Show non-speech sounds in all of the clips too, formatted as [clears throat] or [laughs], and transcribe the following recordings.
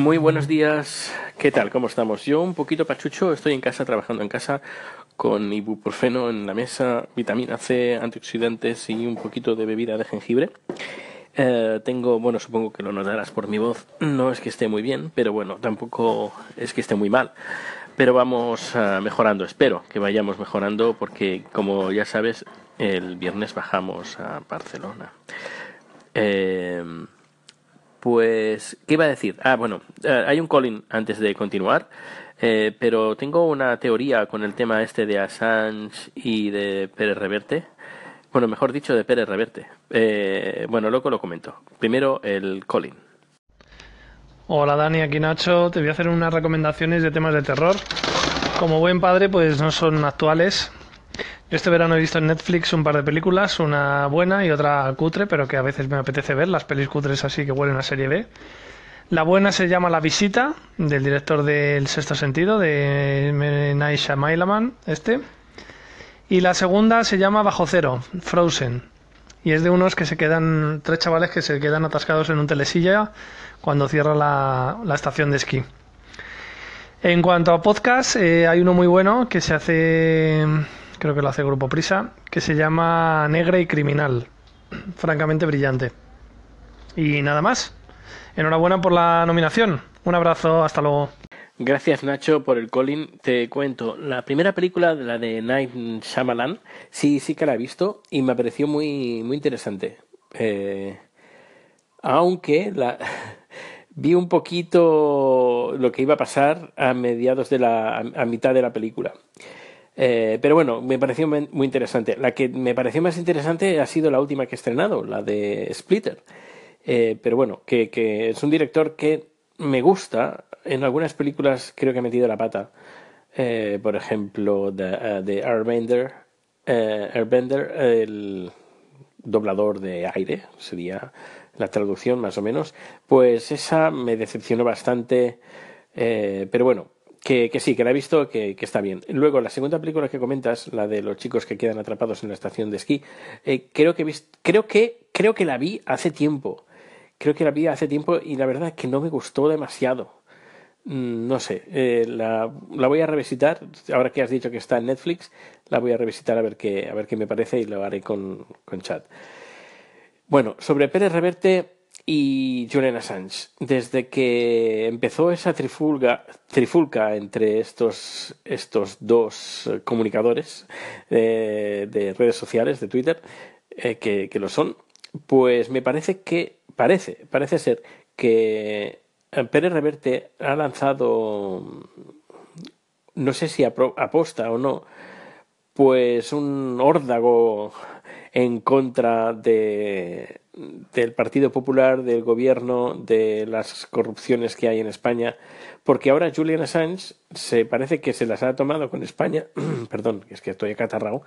Muy buenos días, ¿qué tal? ¿Cómo estamos? Yo un poquito pachucho, estoy en casa, trabajando en casa, con ibuprofeno en la mesa, vitamina C, antioxidantes y un poquito de bebida de jengibre. Eh, tengo, bueno, supongo que lo notarás por mi voz, no es que esté muy bien, pero bueno, tampoco es que esté muy mal. Pero vamos uh, mejorando, espero que vayamos mejorando porque, como ya sabes, el viernes bajamos a Barcelona. Eh, pues, ¿qué iba a decir? Ah, bueno, eh, hay un calling antes de continuar, eh, pero tengo una teoría con el tema este de Assange y de Pérez Reverte. Bueno, mejor dicho, de Pérez Reverte. Eh, bueno, luego lo comento. Primero, el calling. Hola Dani, aquí Nacho. Te voy a hacer unas recomendaciones de temas de terror. Como buen padre, pues no son actuales, este verano he visto en Netflix un par de películas, una buena y otra cutre, pero que a veces me apetece ver, las pelis cutres así que huelen a serie B. La buena se llama La Visita, del director del Sexto Sentido, de Night Shyamalan, este. Y la segunda se llama Bajo Cero, Frozen. Y es de unos que se quedan, tres chavales que se quedan atascados en un telesilla cuando cierra la, la estación de esquí. En cuanto a podcast, eh, hay uno muy bueno que se hace creo que lo hace Grupo Prisa, que se llama Negra y Criminal. Francamente brillante. Y nada más. Enhorabuena por la nominación. Un abrazo, hasta luego. Gracias Nacho por el calling. Te cuento, la primera película, la de Night Shyamalan, sí, sí que la he visto y me pareció muy, muy interesante. Eh, aunque la, [laughs] vi un poquito lo que iba a pasar a mediados de la, a mitad de la película. Eh, pero bueno, me pareció muy interesante. La que me pareció más interesante ha sido la última que he estrenado, la de Splitter. Eh, pero bueno, que, es un director que me gusta. En algunas películas creo que ha metido la pata. Eh, por ejemplo, de, de Airbender, Airbender, el doblador de aire, sería la traducción más o menos. Pues esa me decepcionó bastante. pero bueno, que, que, sí, que la he visto, que, que, está bien. Luego, la segunda película que comentas, la de los chicos que quedan atrapados en la estación de esquí, eh, creo, que creo, que, creo que la vi hace tiempo. Creo que la vi hace tiempo y la verdad es que no me gustó demasiado. Mm, no sé, eh, la, la, voy a revisitar. Ahora que has dicho que está en Netflix, la voy a revisitar a ver qué, a ver qué me parece y lo haré con, con chat. Bueno, sobre Pérez Reverte, y Julian Assange. Desde que empezó esa trifulga, trifulca entre estos, estos dos comunicadores eh, de redes sociales, de Twitter, eh, que, que, lo son, pues me parece que, parece, parece ser que Pérez Reverte ha lanzado, no sé si aposta o no, pues un órdago en contra de, del Partido Popular, del gobierno, de las corrupciones que hay en España, porque ahora Julian Assange se parece que se las ha tomado con España, [clears throat] perdón, es que estoy acatarrado,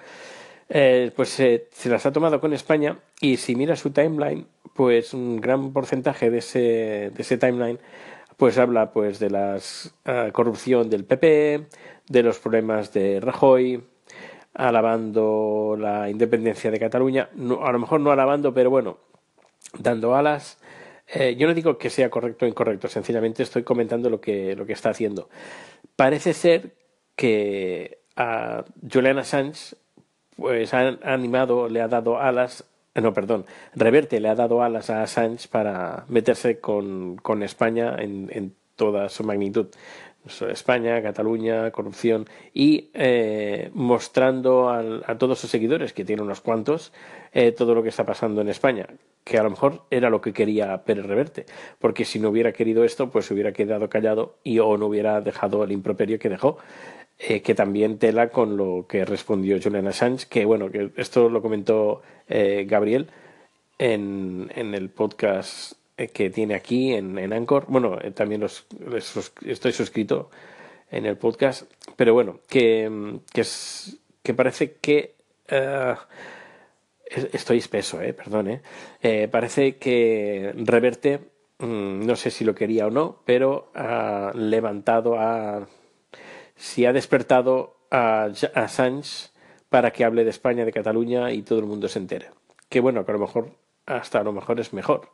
eh, pues se las ha tomado con España y si mira su timeline, pues un gran porcentaje de ese, de ese timeline pues habla pues de la uh, corrupción del PP, de los problemas de Rajoy, alabando la independencia de Cataluña, a lo mejor no alabando, pero bueno, dando alas. Eh, yo no digo que sea correcto o incorrecto, sencillamente estoy comentando lo que, lo que está haciendo. Parece ser que a Julian Assange pues ha animado, le ha dado alas, no, perdón, Reverte le ha dado alas a Assange para meterse con, con España en, en toda su magnitud. España, Cataluña, corrupción y eh, mostrando a todos sus seguidores, que tiene unos cuantos, eh, todo lo que está pasando en España, que a lo mejor era lo que quería Pérez Reverte, porque si no hubiera querido esto, pues se hubiera quedado callado y o no hubiera dejado el improperio que dejó. Eh, que también tela con lo que respondió Julian Assange, que bueno, que esto lo comentó Gabriel en, en el podcast eh, que tiene aquí en, en Anchor. Bueno, eh, también los, estoy suscrito en el podcast, pero bueno, que, que, es, que parece que... Uh, estoy espeso, eh, perdón, eh. parece que Reverte, mm, no sé si lo quería o no, pero ha levantado, a, si ha despertado a, a Sánchez para que hable de España, de Cataluña y todo el mundo se entere. Que bueno, que a lo mejor, hasta a lo mejor es mejor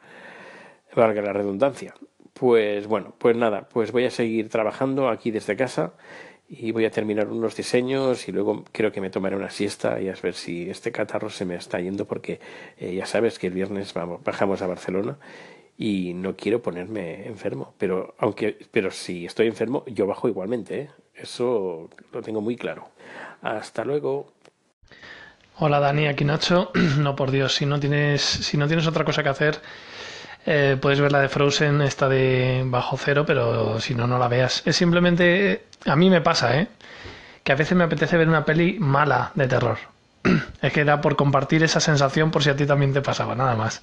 valga la redundancia. Pues bueno, pues nada, pues voy a seguir trabajando aquí desde casa y voy a terminar unos diseños y luego creo que me tomaré una siesta y a ver si este catarro se me está yendo porque eh, ya sabes que el viernes vamos, bajamos a Barcelona y no quiero ponerme enfermo, pero aunque pero si estoy enfermo yo bajo igualmente, ¿eh? eso lo tengo muy claro. Hasta luego. Hola Dani, aquí Nacho. [clears throat] No por Dios, si no tienes si no tienes otra cosa que hacer eh, puedes ver la de Frozen, esta de bajo cero, pero si no, no la veas. Es simplemente, a mí me pasa, ¿eh? Que a veces me apetece ver una peli mala de terror. [clears throat] es que era por compartir esa sensación por si a ti también te pasaba, nada más.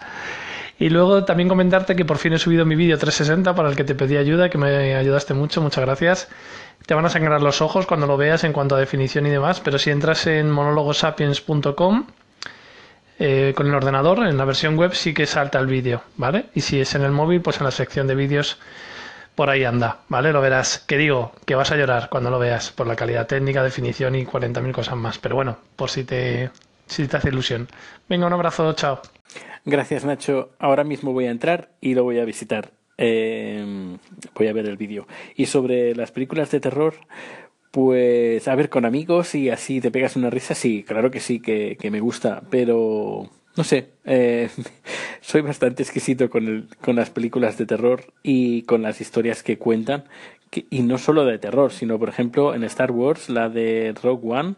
Y luego también comentarte que por fin he subido mi vídeo 360 para el que te pedí ayuda, que me ayudaste mucho, muchas gracias. Te van a sangrar los ojos cuando lo veas en cuanto a definición y demás, pero si entras en monologosapiens.com eh, con el ordenador, en la versión web sí que salta el vídeo, ¿vale? Y si es en el móvil, pues en la sección de vídeos por ahí anda, ¿vale? Lo verás. Que digo, que vas a llorar cuando lo veas por la calidad técnica, definición y 40.000 cosas más. Pero bueno, por si te, si te hace ilusión. Venga, un abrazo, chao. Gracias, Nacho. Ahora mismo voy a entrar y lo voy a visitar. Eh, voy a ver el vídeo. Y sobre las películas de terror, pues, a ver, con amigos y así te pegas una risa, sí, claro que sí, que, que me gusta, pero no sé, eh, [laughs] soy bastante exquisito con, el, con las películas de terror y con las historias que cuentan, y no solo de terror, sino por ejemplo en Star Wars, la de Rogue One,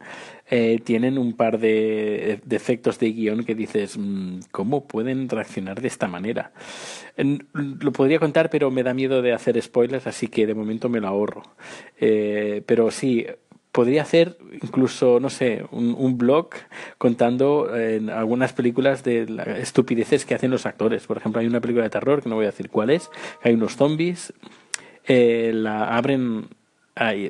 eh, tienen un par de defectos de guion que dices, mm, ¿cómo pueden reaccionar de esta manera? lo podría contar, pero me da miedo de hacer spoilers, así que de momento me lo ahorro. Eh, pero sí, podría hacer incluso, no sé, un, blog contando en algunas películas de estupideces que hacen los actores. Por ejemplo, hay una película de terror, que no voy a decir cuál es, hay unos zombies, eh, la abren,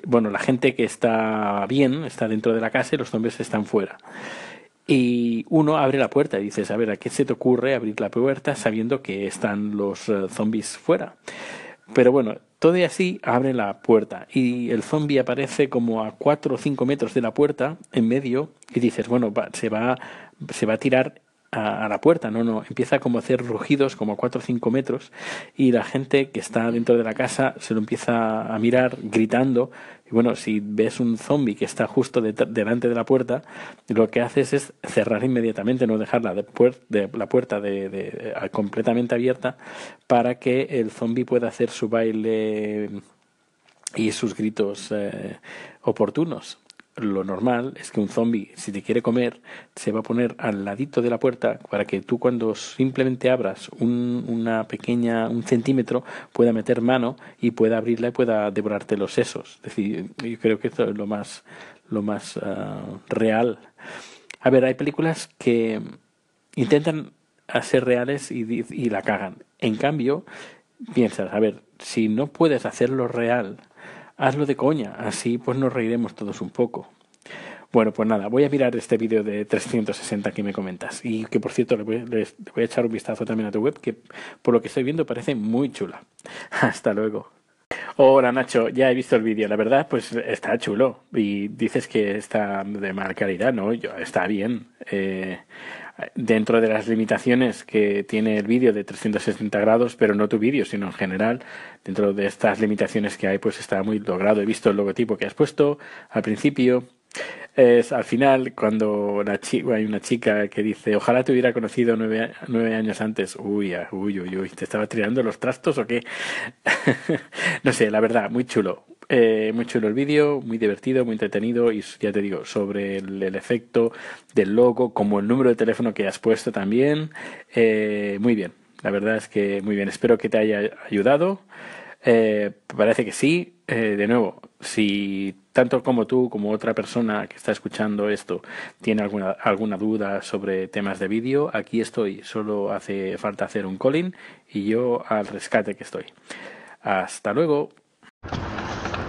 bueno, la gente que está bien está dentro de la casa y los zombies están fuera. Y uno abre la puerta y dices, a ver, ¿a qué se te ocurre abrir la puerta sabiendo que están los eh, zombies fuera? Pero bueno, todo así abre la puerta y el zombie aparece como a 4 o 5 metros de la puerta en medio y dices, bueno, se, va, se va a tirar a, la puerta, no, no, empieza como a hacer rugidos como a 4 o 5 metros y la gente que está dentro de la casa se lo empieza a mirar gritando. Y bueno, si ves un zombie que está justo delante de la puerta, lo que haces es cerrar inmediatamente, no dejar la, de la puerta de, completamente abierta para que el zombie pueda hacer su baile y sus gritos eh, oportunos lo normal es que un zombie, si te quiere comer, se va a poner al ladito de la puerta para que tú cuando simplemente abras un, una pequeña, un centímetro, pueda meter mano y pueda abrirla y pueda devorarte los sesos. Es decir, yo creo que esto es lo más, lo más ah, real. A ver, hay películas que intentan ser reales y, y la cagan. En cambio, piensas, a ver, si no puedes hacerlo real, hazlo de coña, así pues nos reiremos todos un poco. Bueno, pues nada, voy a mirar este vídeo de 360 que me comentas. Y que por cierto, le voy, a echar un vistazo también a tu web, que por lo que estoy viendo parece muy chula. [laughs] Hasta luego. Hola Nacho, ya he visto el vídeo, la verdad pues está chulo y dices que está de mala calidad, ¿no? Yo, está bien. Eh, dentro de las limitaciones que tiene el vídeo de 360 grados, pero no tu vídeo, sino en general, dentro de estas limitaciones que hay, pues está muy logrado. He visto el logotipo que has puesto al principio. Es al final, cuando la hay una chica que dice, ojalá te hubiera conocido nueve, nueve años antes. Uy, ah, uy, uy, uy, ¿te estaba tirando los trastos o qué? [laughs] no sé, la verdad, muy chulo. Eh, muy chulo el vídeo, muy divertido, muy entretenido y ya te digo, sobre el, efecto del logo, como el número de teléfono que has puesto también, eh, muy bien, la verdad es que muy bien, espero que te haya ayudado, eh, parece que sí, de nuevo, si tanto como tú como otra persona que está escuchando esto tiene alguna, alguna duda sobre temas de vídeo, aquí estoy, solo hace falta hacer un calling y yo al rescate que estoy. Hasta luego.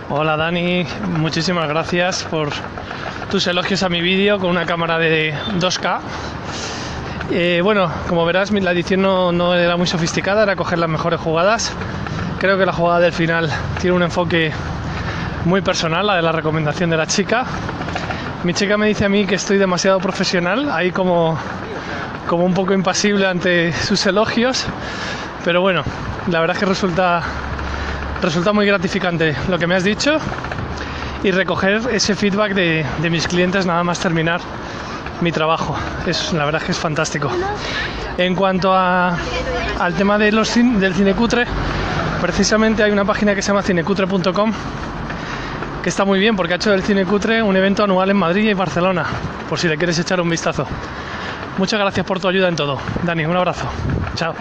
Hola Dani, muchísimas gracias por tus elogios a mi vídeo con una cámara de 2K. Eh, bueno, como verás, la edición no, era muy sofisticada, era coger las mejores jugadas. Creo que la jugada del final tiene un enfoque muy personal, la de la recomendación de la chica. Mi chica me dice a mí que estoy demasiado profesional, ahí como, como un poco impasible ante sus elogios, pero bueno, la verdad es que resulta resulta muy gratificante lo que me has dicho y recoger ese feedback de, de mis clientes nada más terminar mi trabajo. Es, la verdad es que es fantástico. En cuanto a, al tema de los, del cinecutre, precisamente hay una página que se llama cinecutre.com que está muy bien porque ha hecho del cinecutre un evento anual en Madrid y Barcelona, por si le quieres echar un vistazo. Muchas gracias por tu ayuda en todo. Dani, un abrazo. Chao.